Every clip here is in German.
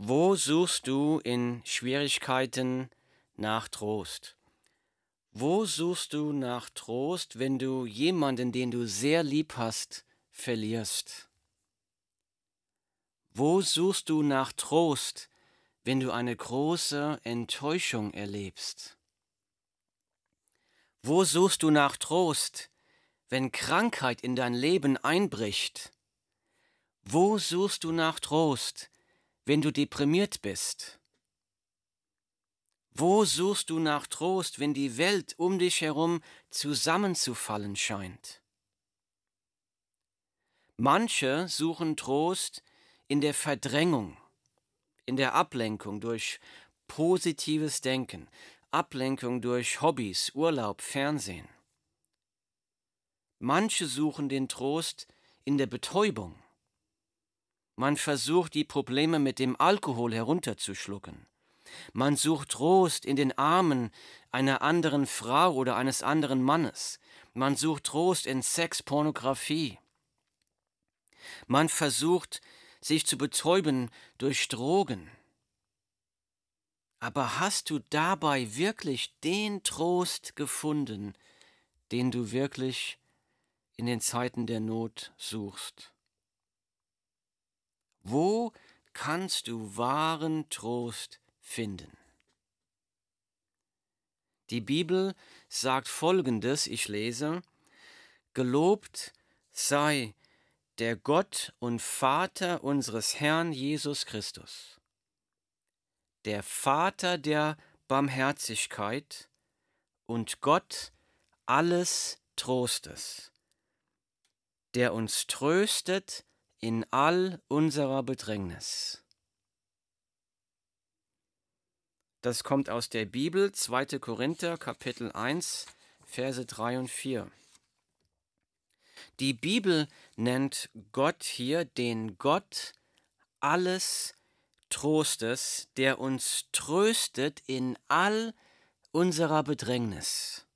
Wo suchst du in Schwierigkeiten nach Trost? Wo suchst du nach Trost, wenn du jemanden, den du sehr lieb hast, verlierst? Wo suchst du nach Trost, wenn du eine große Enttäuschung erlebst? Wo suchst du nach Trost, wenn Krankheit in dein Leben einbricht? Wo suchst du nach Trost, wenn du deprimiert bist? Wo suchst du nach Trost, wenn die Welt um dich herum zusammenzufallen scheint? Manche suchen Trost in der Verdrängung, in der Ablenkung durch positives Denken, Ablenkung durch Hobbys, Urlaub, Fernsehen. Manche suchen den Trost in der Betäubung. Man versucht, die Probleme mit dem Alkohol herunterzuschlucken. Man sucht Trost in den Armen einer anderen Frau oder eines anderen Mannes. Man sucht Trost in Sex, Pornografie. Man versucht, sich zu betäuben durch Drogen. Aber hast du dabei wirklich den Trost gefunden, den du wirklich in den Zeiten der Not suchst? Wo kannst du wahren Trost finden? Die Bibel sagt folgendes, ich lese, Gelobt sei der Gott und Vater unseres Herrn Jesus Christus, der Vater der Barmherzigkeit und Gott alles Trostes, der uns tröstet in all unserer Bedrängnis. Das kommt aus der Bibel, 2. Korinther, Kapitel 1, Verse 3 und 4. Die Bibel nennt Gott hier den Gott alles Trostes, der uns tröstet in all unserer Bedrängnis.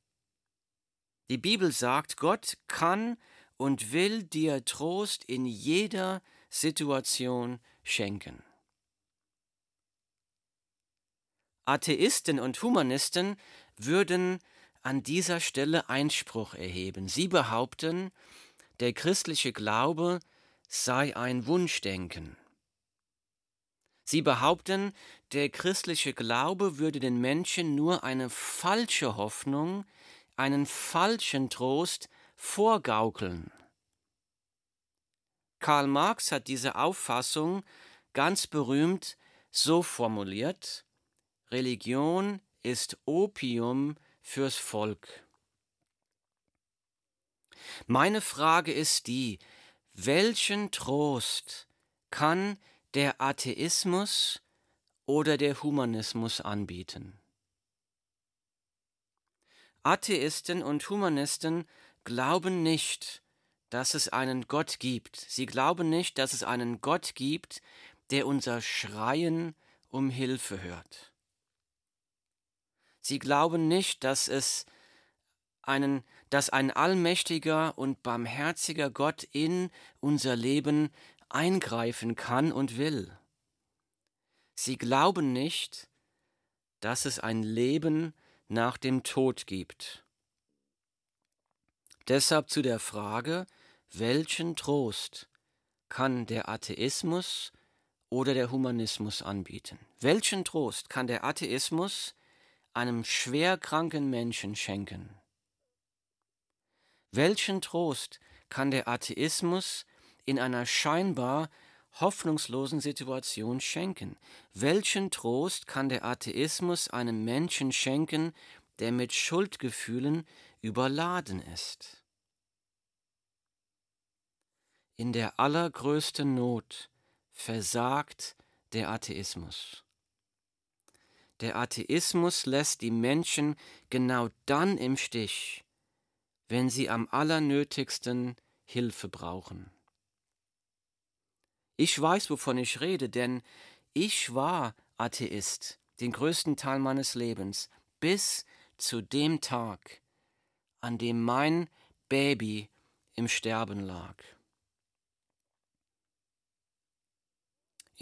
Die Bibel sagt, Gott kann und will dir Trost in jeder Situation schenken. Atheisten und Humanisten würden an dieser Stelle Einspruch erheben. Sie behaupten, der christliche Glaube sei ein Wunschdenken. Sie behaupten, der christliche Glaube würde den Menschen nur eine falsche Hoffnung, einen falschen Trost vorgaukeln. Karl Marx hat diese Auffassung ganz berühmt so formuliert Religion ist Opium fürs Volk. Meine Frage ist die, welchen Trost kann der Atheismus oder der Humanismus anbieten? Atheisten und Humanisten glauben nicht, dass es einen Gott gibt. Sie glauben nicht, dass es einen Gott gibt, der unser Schreien um Hilfe hört. Sie glauben nicht, dass es einen, dass ein allmächtiger und barmherziger Gott in unser Leben eingreifen kann und will. Sie glauben nicht, dass es ein Leben nach dem Tod gibt. Deshalb zu der Frage, welchen Trost kann der Atheismus oder der Humanismus anbieten? Welchen Trost kann der Atheismus einem schwerkranken Menschen schenken? Welchen Trost kann der Atheismus in einer scheinbar hoffnungslosen Situation schenken? Welchen Trost kann der Atheismus einem Menschen schenken, der mit Schuldgefühlen überladen ist. In der allergrößten Not versagt der Atheismus. Der Atheismus lässt die Menschen genau dann im Stich, wenn sie am allernötigsten Hilfe brauchen. Ich weiß, wovon ich rede, denn ich war Atheist den größten Teil meines Lebens, bis zu dem Tag, an dem mein Baby im Sterben lag.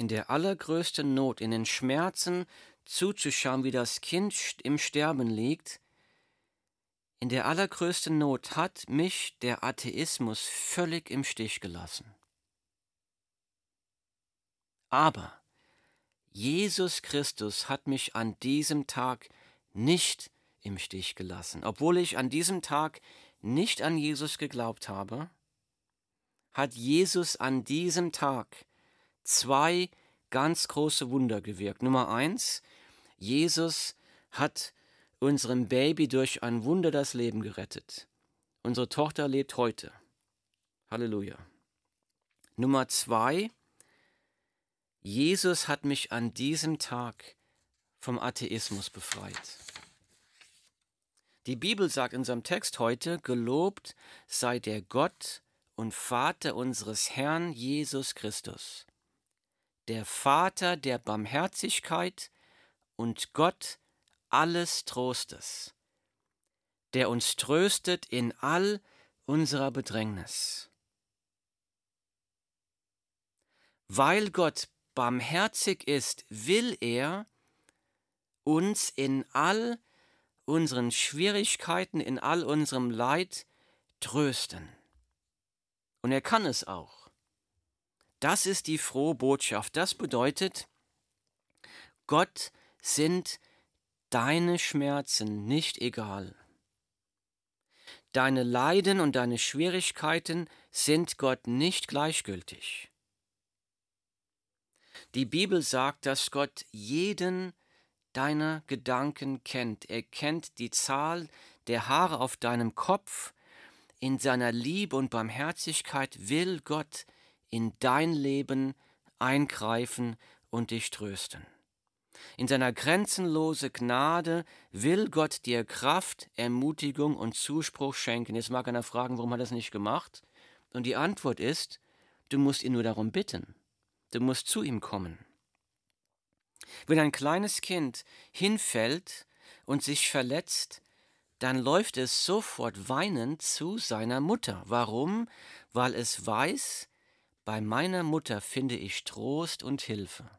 in der allergrößten Not, in den Schmerzen zuzuschauen, wie das Kind im Sterben liegt, in der allergrößten Not hat mich der Atheismus völlig im Stich gelassen. Aber Jesus Christus hat mich an diesem Tag nicht im Stich gelassen. Obwohl ich an diesem Tag nicht an Jesus geglaubt habe, hat Jesus an diesem Tag zwei ganz große Wunder gewirkt. Nummer eins, Jesus hat unserem Baby durch ein Wunder das Leben gerettet. Unsere Tochter lebt heute. Halleluja. Nummer zwei, Jesus hat mich an diesem Tag vom Atheismus befreit. Die Bibel sagt in unserem Text heute, gelobt sei der Gott und Vater unseres Herrn Jesus Christus, der Vater der Barmherzigkeit und Gott alles Trostes, der uns tröstet in all unserer Bedrängnis. Weil Gott barmherzig ist, will er uns in all unseren Schwierigkeiten, in all unserem Leid trösten. Und er kann es auch. Das ist die frohe Botschaft. Das bedeutet, Gott sind deine Schmerzen nicht egal. Deine Leiden und deine Schwierigkeiten sind Gott nicht gleichgültig. Die Bibel sagt, dass Gott jeden deiner Gedanken kennt. Er kennt die Zahl der Haare auf deinem Kopf. In seiner Liebe und Barmherzigkeit will Gott in dein Leben eingreifen und dich trösten. In seiner grenzenlose Gnade will Gott dir Kraft, Ermutigung und Zuspruch schenken. Jetzt mag einer fragen, warum hat er das nicht gemacht? Und die Antwort ist, du musst ihn nur darum bitten. Du musst zu ihm kommen. Wenn ein kleines Kind hinfällt und sich verletzt, dann läuft es sofort weinend zu seiner Mutter. Warum? Weil es weiß, bei meiner Mutter finde ich Trost und Hilfe.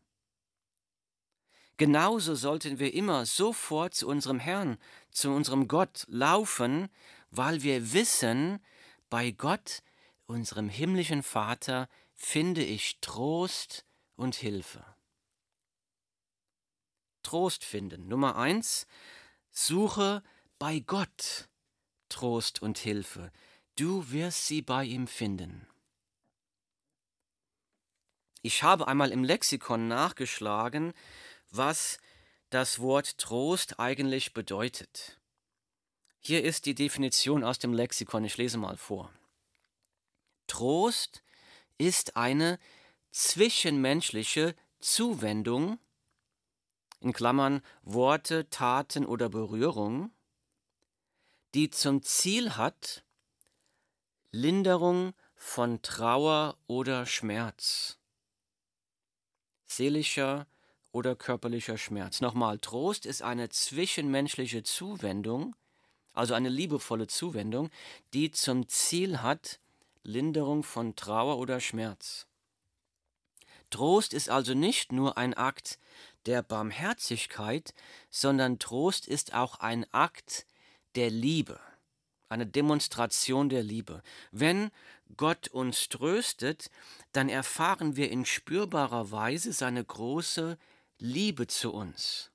Genauso sollten wir immer sofort zu unserem Herrn, zu unserem Gott laufen, weil wir wissen, bei Gott, unserem himmlischen Vater, finde ich Trost und Hilfe. Trost finden. Nummer eins, suche bei Gott Trost und Hilfe. Du wirst sie bei ihm finden. Ich habe einmal im Lexikon nachgeschlagen, was das Wort Trost eigentlich bedeutet. Hier ist die Definition aus dem Lexikon, ich lese mal vor. Trost ist eine zwischenmenschliche Zuwendung, in Klammern Worte, Taten oder Berührung, die zum Ziel hat, Linderung von Trauer oder Schmerz, seelischer oder körperlicher Schmerz. Nochmal, Trost ist eine zwischenmenschliche Zuwendung, also eine liebevolle Zuwendung, die zum Ziel hat, Linderung von Trauer oder Schmerz. Trost ist also nicht nur ein Akt der Barmherzigkeit, sondern Trost ist auch ein Akt der Liebe, eine Demonstration der Liebe. Wenn Gott uns tröstet, dann erfahren wir in spürbarer Weise seine große Liebe zu uns.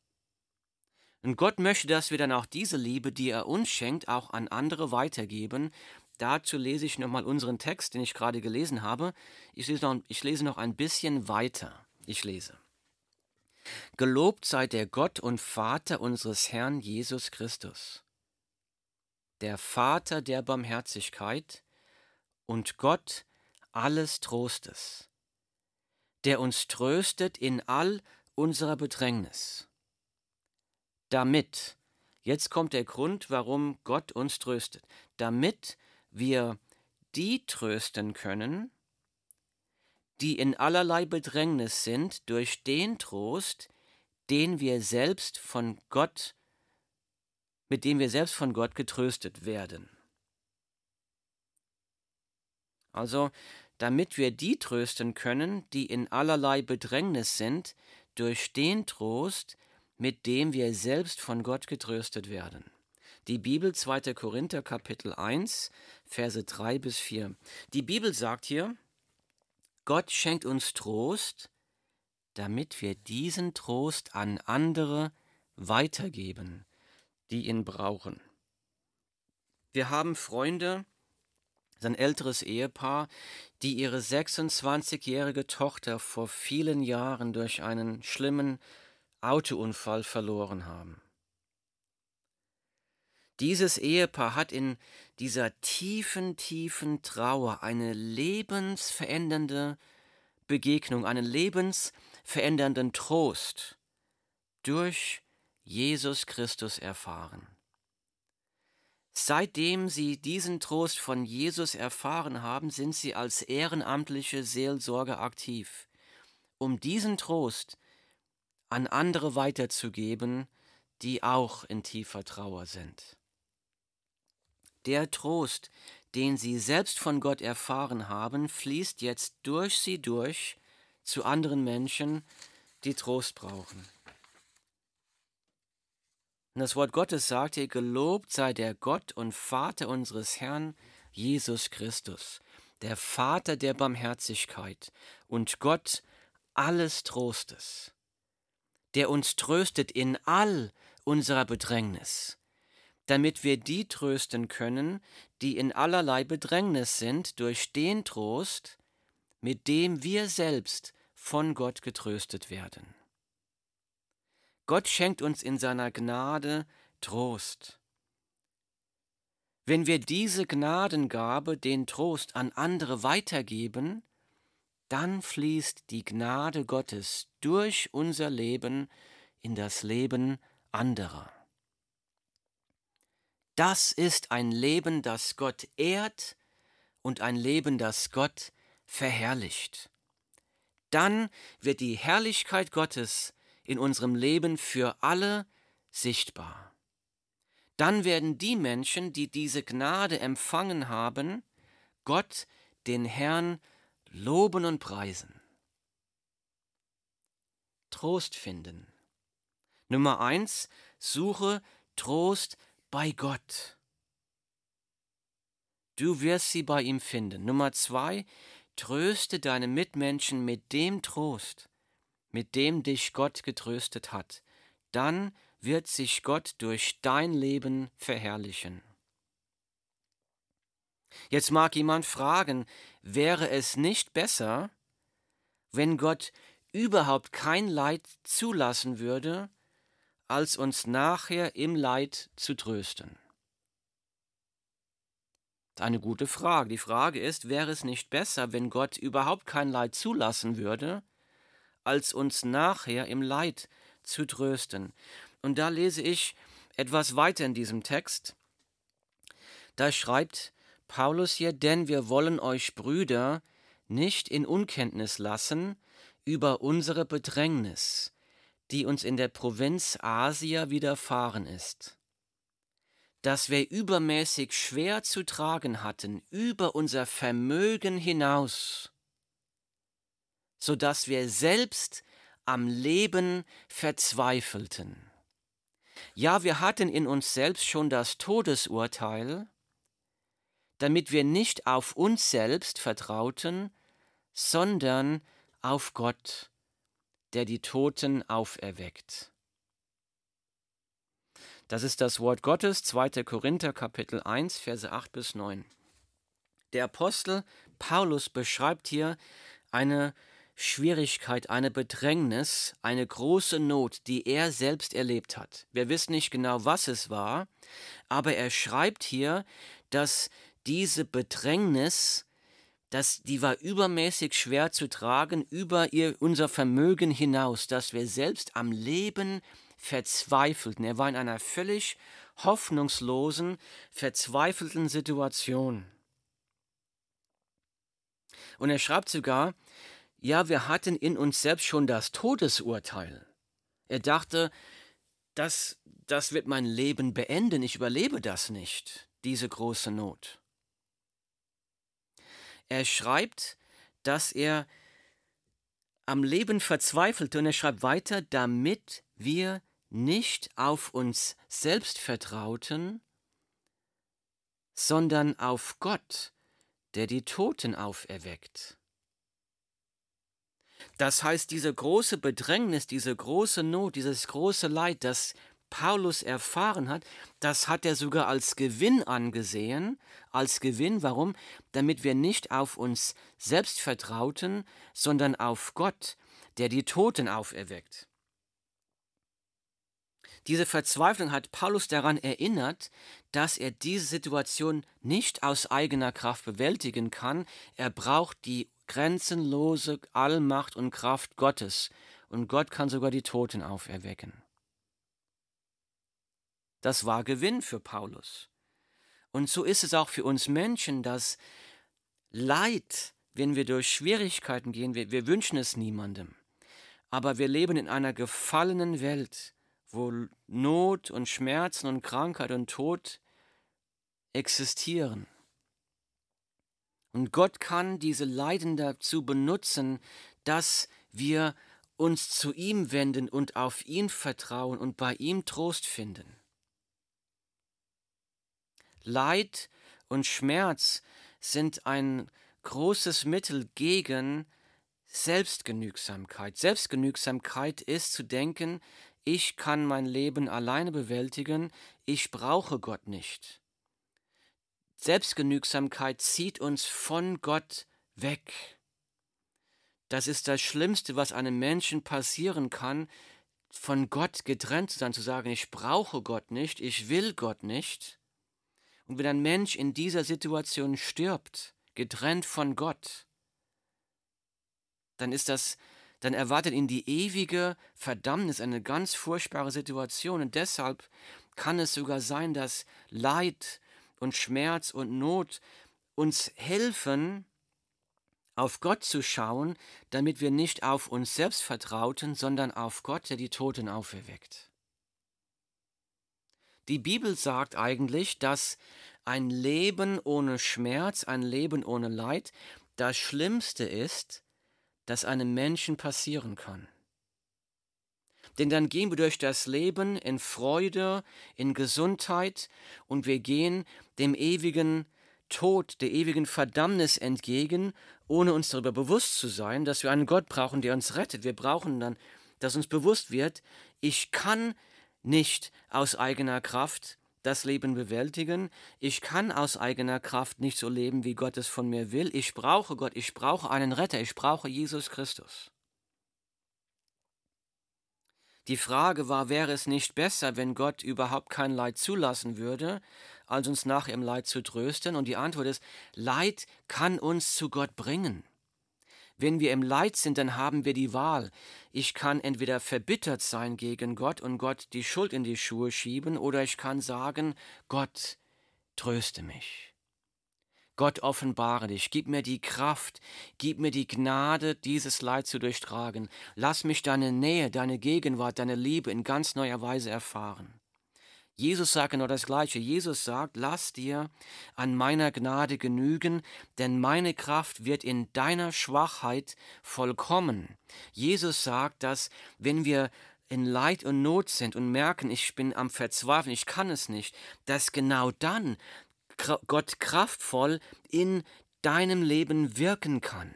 Und Gott möchte, dass wir dann auch diese Liebe, die er uns schenkt, auch an andere weitergeben, Dazu lese ich nochmal unseren Text, den ich gerade gelesen habe. Ich lese, noch, ich lese noch ein bisschen weiter. Ich lese. Gelobt sei der Gott und Vater unseres Herrn Jesus Christus, der Vater der Barmherzigkeit und Gott alles Trostes, der uns tröstet in all unserer Bedrängnis, damit, jetzt kommt der Grund, warum Gott uns tröstet, damit wir die trösten können, die in allerlei Bedrängnis sind durch den Trost, den wir selbst von Gott, mit dem wir selbst von Gott getröstet werden. Also damit wir die trösten können, die in allerlei Bedrängnis sind, durch den Trost, mit dem wir selbst von Gott getröstet werden. Die Bibel 2. Korinther Kapitel 1, Verse 3 bis 4. Die Bibel sagt hier, Gott schenkt uns Trost, damit wir diesen Trost an andere weitergeben, die ihn brauchen. Wir haben Freunde, sein älteres Ehepaar, die ihre 26-jährige Tochter vor vielen Jahren durch einen schlimmen Autounfall verloren haben. Dieses Ehepaar hat in dieser tiefen, tiefen Trauer eine lebensverändernde Begegnung, einen lebensverändernden Trost durch Jesus Christus erfahren. Seitdem sie diesen Trost von Jesus erfahren haben, sind sie als ehrenamtliche Seelsorger aktiv, um diesen Trost an andere weiterzugeben, die auch in tiefer Trauer sind. Der Trost, den sie selbst von Gott erfahren haben, fließt jetzt durch sie durch zu anderen Menschen, die Trost brauchen. Und das Wort Gottes sagt hier, gelobt sei der Gott und Vater unseres Herrn Jesus Christus, der Vater der Barmherzigkeit und Gott alles Trostes, der uns tröstet in all unserer Bedrängnis, damit wir die trösten können, die in allerlei Bedrängnis sind, durch den Trost, mit dem wir selbst von Gott getröstet werden. Gott schenkt uns in seiner Gnade Trost. Wenn wir diese Gnadengabe, den Trost an andere weitergeben, dann fließt die Gnade Gottes durch unser Leben in das Leben anderer. Das ist ein Leben, das Gott ehrt und ein Leben, das Gott verherrlicht. Dann wird die Herrlichkeit Gottes in unserem Leben für alle sichtbar. Dann werden die Menschen, die diese Gnade empfangen haben, Gott, den Herrn, loben und preisen. Trost finden. Nummer eins, suche Trost bei Gott. Du wirst sie bei ihm finden. Nummer zwei, tröste deine Mitmenschen mit dem Trost, mit dem dich Gott getröstet hat, dann wird sich Gott durch dein Leben verherrlichen. Jetzt mag jemand fragen, wäre es nicht besser, wenn Gott überhaupt kein Leid zulassen würde, als uns nachher im Leid zu trösten? Eine gute Frage. Die Frage ist, wäre es nicht besser, wenn Gott überhaupt kein Leid zulassen würde, als uns nachher im Leid zu trösten. Und da lese ich etwas weiter in diesem Text. Da schreibt Paulus hier, denn wir wollen euch Brüder nicht in Unkenntnis lassen über unsere Bedrängnis, die uns in der Provinz Asia widerfahren ist, dass wir übermäßig schwer zu tragen hatten, über unser Vermögen hinaus, so dass wir selbst am Leben verzweifelten. Ja, wir hatten in uns selbst schon das Todesurteil, damit wir nicht auf uns selbst vertrauten, sondern auf Gott, der die Toten auferweckt. Das ist das Wort Gottes, 2. Korinther Kapitel 1, Verse 8 bis 9. Der Apostel Paulus beschreibt hier eine Schwierigkeit, eine Bedrängnis, eine große Not, die er selbst erlebt hat. Wir wissen nicht genau, was es war, aber er schreibt hier, dass diese Bedrängnis, dass die war übermäßig schwer zu tragen, über ihr, unser Vermögen hinaus, dass wir selbst am Leben verzweifelten. Er war in einer völlig hoffnungslosen, verzweifelten Situation. Und er schreibt sogar, ja, wir hatten in uns selbst schon das Todesurteil. Er dachte, das, das wird mein Leben beenden, ich überlebe das nicht, diese große Not. Er schreibt, dass er am Leben verzweifelte und er schreibt weiter, damit wir nicht auf uns selbst vertrauten, sondern auf Gott, der die Toten auferweckt. Das heißt, diese große Bedrängnis, diese große Not, dieses große Leid, das Paulus erfahren hat, das hat er sogar als Gewinn angesehen, als Gewinn, warum? Damit wir nicht auf uns selbst vertrauten, sondern auf Gott, der die Toten auferweckt. Diese Verzweiflung hat Paulus daran erinnert, dass er diese Situation nicht aus eigener Kraft bewältigen kann. Er braucht die grenzenlose Allmacht und Kraft Gottes. Und Gott kann sogar die Toten auferwecken. Das war Gewinn für Paulus. Und so ist es auch für uns Menschen, dass Leid, wenn wir durch Schwierigkeiten gehen, wir, wir wünschen es niemandem. Aber wir leben in einer gefallenen Welt, wo Not und Schmerzen und Krankheit und Tod existieren. Und Gott kann diese Leiden dazu benutzen, dass wir uns zu ihm wenden und auf ihn vertrauen und bei ihm Trost finden. Leid und Schmerz sind ein großes Mittel gegen Selbstgenügsamkeit. Selbstgenügsamkeit ist zu denken, ich kann mein Leben alleine bewältigen, ich brauche Gott nicht. Selbstgenügsamkeit zieht uns von Gott weg. Das ist das Schlimmste, was einem Menschen passieren kann, von Gott getrennt zu sein, zu sagen, ich brauche Gott nicht, ich will Gott nicht. Und wenn ein Mensch in dieser Situation stirbt, getrennt von Gott, dann ist das dann erwartet ihn die ewige Verdammnis, eine ganz furchtbare Situation. Und deshalb kann es sogar sein, dass Leid und Schmerz und Not uns helfen, auf Gott zu schauen, damit wir nicht auf uns selbst vertrauten, sondern auf Gott, der die Toten auferweckt. Die Bibel sagt eigentlich, dass ein Leben ohne Schmerz, ein Leben ohne Leid das Schlimmste ist, das einem Menschen passieren kann. Denn dann gehen wir durch das Leben in Freude, in Gesundheit und wir gehen dem ewigen Tod, der ewigen Verdammnis entgegen, ohne uns darüber bewusst zu sein, dass wir einen Gott brauchen, der uns rettet. Wir brauchen dann, dass uns bewusst wird, ich kann nicht aus eigener Kraft das Leben bewältigen. Ich kann aus eigener Kraft nicht so leben, wie Gott es von mir will. Ich brauche Gott, ich brauche einen Retter, ich brauche Jesus Christus. Die Frage war, wäre es nicht besser, wenn Gott überhaupt kein Leid zulassen würde, als uns nach im Leid zu trösten? Und die Antwort ist, Leid kann uns zu Gott bringen. Wenn wir im Leid sind, dann haben wir die Wahl. Ich kann entweder verbittert sein gegen Gott und Gott die Schuld in die Schuhe schieben, oder ich kann sagen, Gott, tröste mich. Gott offenbare dich, gib mir die Kraft, gib mir die Gnade, dieses Leid zu durchtragen. Lass mich deine Nähe, deine Gegenwart, deine Liebe in ganz neuer Weise erfahren. Jesus sagt genau das Gleiche. Jesus sagt, lass dir an meiner Gnade genügen, denn meine Kraft wird in deiner Schwachheit vollkommen. Jesus sagt, dass wenn wir in Leid und Not sind und merken, ich bin am Verzweifeln, ich kann es nicht, dass genau dann Gott kraftvoll in deinem Leben wirken kann.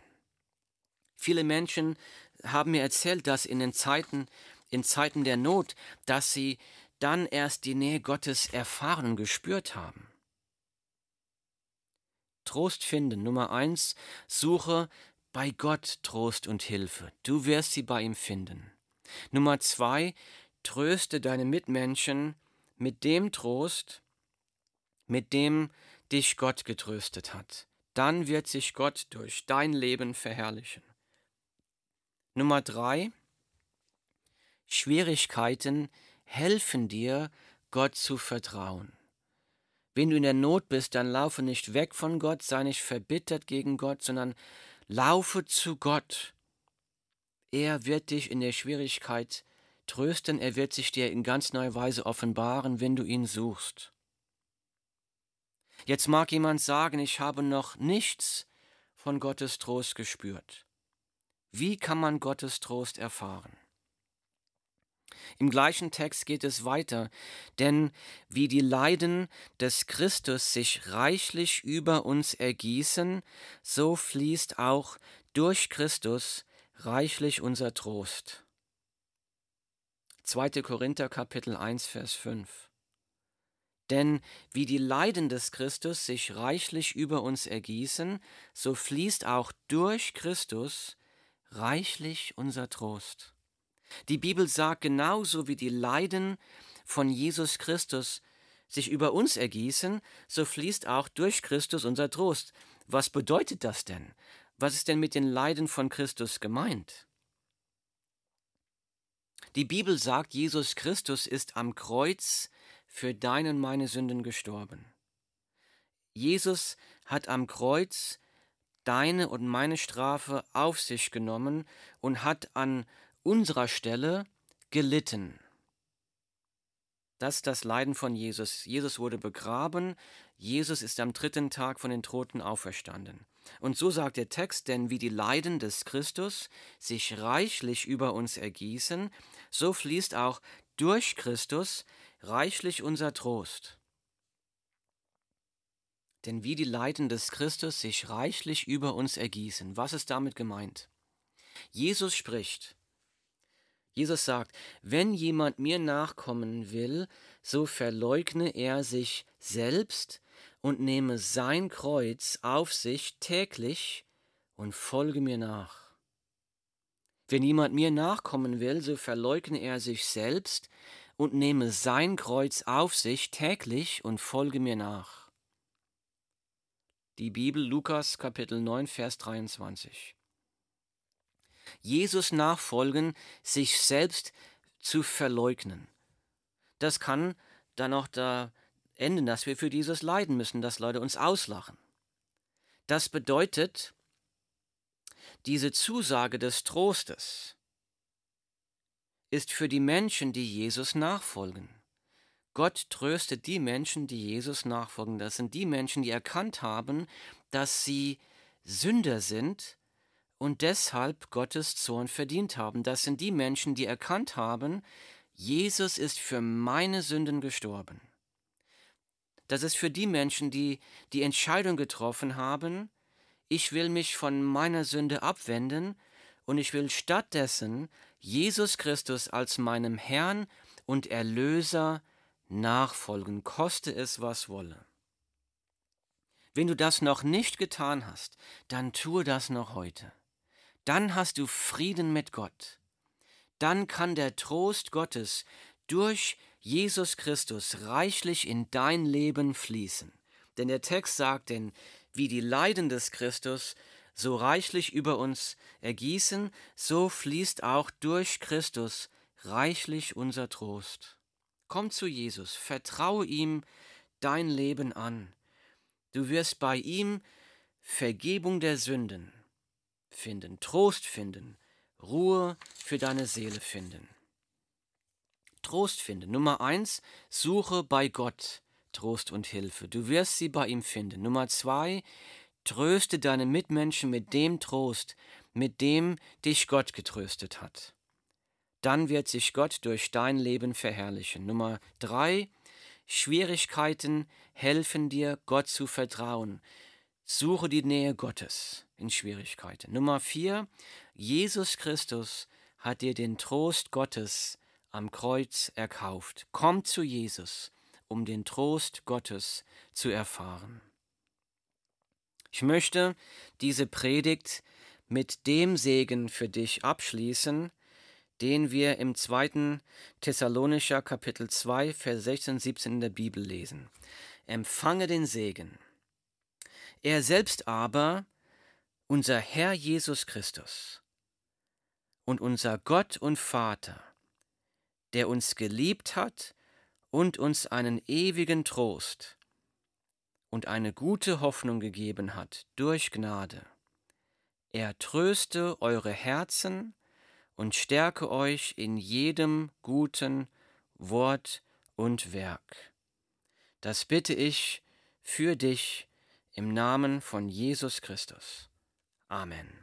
Viele Menschen haben mir erzählt, dass in den Zeiten, in Zeiten der Not, dass sie dann erst die Nähe Gottes erfahren und gespürt haben. Trost finden. Nummer eins, suche bei Gott Trost und Hilfe. Du wirst sie bei ihm finden. Nummer zwei, tröste deine Mitmenschen mit dem Trost, mit dem dich Gott getröstet hat. Dann wird sich Gott durch dein Leben verherrlichen. Nummer drei, Schwierigkeiten helfen dir, Gott zu vertrauen. Wenn du in der Not bist, dann laufe nicht weg von Gott, sei nicht verbittert gegen Gott, sondern laufe zu Gott. Er wird dich in der Schwierigkeit trösten, er wird sich dir in ganz neuer Weise offenbaren, wenn du ihn suchst. Jetzt mag jemand sagen, ich habe noch nichts von Gottes Trost gespürt? Wie kann man Gottes Trost erfahren? Im gleichen Text geht es weiter, denn wie die Leiden des Christus sich reichlich über uns ergießen, so fließt auch durch Christus reichlich unser Trost. 2. Korinther Kapitel 1 Vers 5 Denn wie die Leiden des Christus sich reichlich über uns ergießen, so fließt auch durch Christus reichlich unser Trost. Die Bibel sagt, genauso wie die Leiden von Jesus Christus sich über uns ergießen, so fließt auch durch Christus unser Trost. Was bedeutet das denn? Was ist denn mit den Leiden von Christus gemeint? Die Bibel sagt, Jesus Christus ist am Kreuz für deine und meine Sünden gestorben. Jesus hat am Kreuz deine und meine Strafe auf sich genommen und hat an unserer Stelle gelitten. Das ist das Leiden von Jesus. Jesus wurde begraben, Jesus ist am dritten Tag von den Toten auferstanden. Und so sagt der Text, denn wie die Leiden des Christus sich reichlich über uns ergießen, so fließt auch durch Christus reichlich unser Trost. Denn wie die Leiden des Christus sich reichlich über uns ergießen, was ist damit gemeint? Jesus spricht, Jesus sagt, wenn jemand mir nachkommen will, so verleugne er sich selbst und nehme sein Kreuz auf sich täglich und folge mir nach. Wenn jemand mir nachkommen will, so verleugne er sich selbst und nehme sein Kreuz auf sich täglich und folge mir nach. Die Bibel Lukas Kapitel 9 Vers 23. Jesus nachfolgen, sich selbst zu verleugnen. Das kann dann auch da enden, dass wir für dieses leiden müssen, dass Leute uns auslachen. Das bedeutet, diese Zusage des Trostes ist für die Menschen, die Jesus nachfolgen. Gott tröstet die Menschen, die Jesus nachfolgen. Das sind die Menschen, die erkannt haben, dass sie Sünder sind und deshalb Gottes Zorn verdient haben. Das sind die Menschen, die erkannt haben, Jesus ist für meine Sünden gestorben. Das ist für die Menschen, die die Entscheidung getroffen haben, ich will mich von meiner Sünde abwenden und ich will stattdessen Jesus Christus als meinem Herrn und Erlöser nachfolgen, koste es, was wolle. Wenn du das noch nicht getan hast, dann tue das noch heute dann hast du Frieden mit Gott. Dann kann der Trost Gottes durch Jesus Christus reichlich in dein Leben fließen. Denn der Text sagt, denn wie die Leiden des Christus so reichlich über uns ergießen, so fließt auch durch Christus reichlich unser Trost. Komm zu Jesus, vertraue ihm dein Leben an. Du wirst bei ihm Vergebung der Sünden, finden, Trost finden, Ruhe für deine Seele finden. Trost finden. Nummer eins, suche bei Gott Trost und Hilfe. Du wirst sie bei ihm finden. Nummer zwei, tröste deine Mitmenschen mit dem Trost, mit dem dich Gott getröstet hat. Dann wird sich Gott durch dein Leben verherrlichen. Nummer drei, Schwierigkeiten helfen dir, Gott zu vertrauen. Suche die Nähe Gottes in Schwierigkeiten. Nummer vier, Jesus Christus hat dir den Trost Gottes am Kreuz erkauft. Komm zu Jesus, um den Trost Gottes zu erfahren. Ich möchte diese Predigt mit dem Segen für dich abschließen, den wir im zweiten Thessalonischer Kapitel 2, Vers 16 und 17 in der Bibel lesen. Empfange den Segen er selbst aber, unser Herr Jesus Christus und unser Gott und Vater, der uns geliebt hat und uns einen ewigen Trost und eine gute Hoffnung gegeben hat durch Gnade. Er tröste eure Herzen und stärke euch in jedem guten Wort und Werk. Das bitte ich für dich im Namen von Jesus Christus. Amen.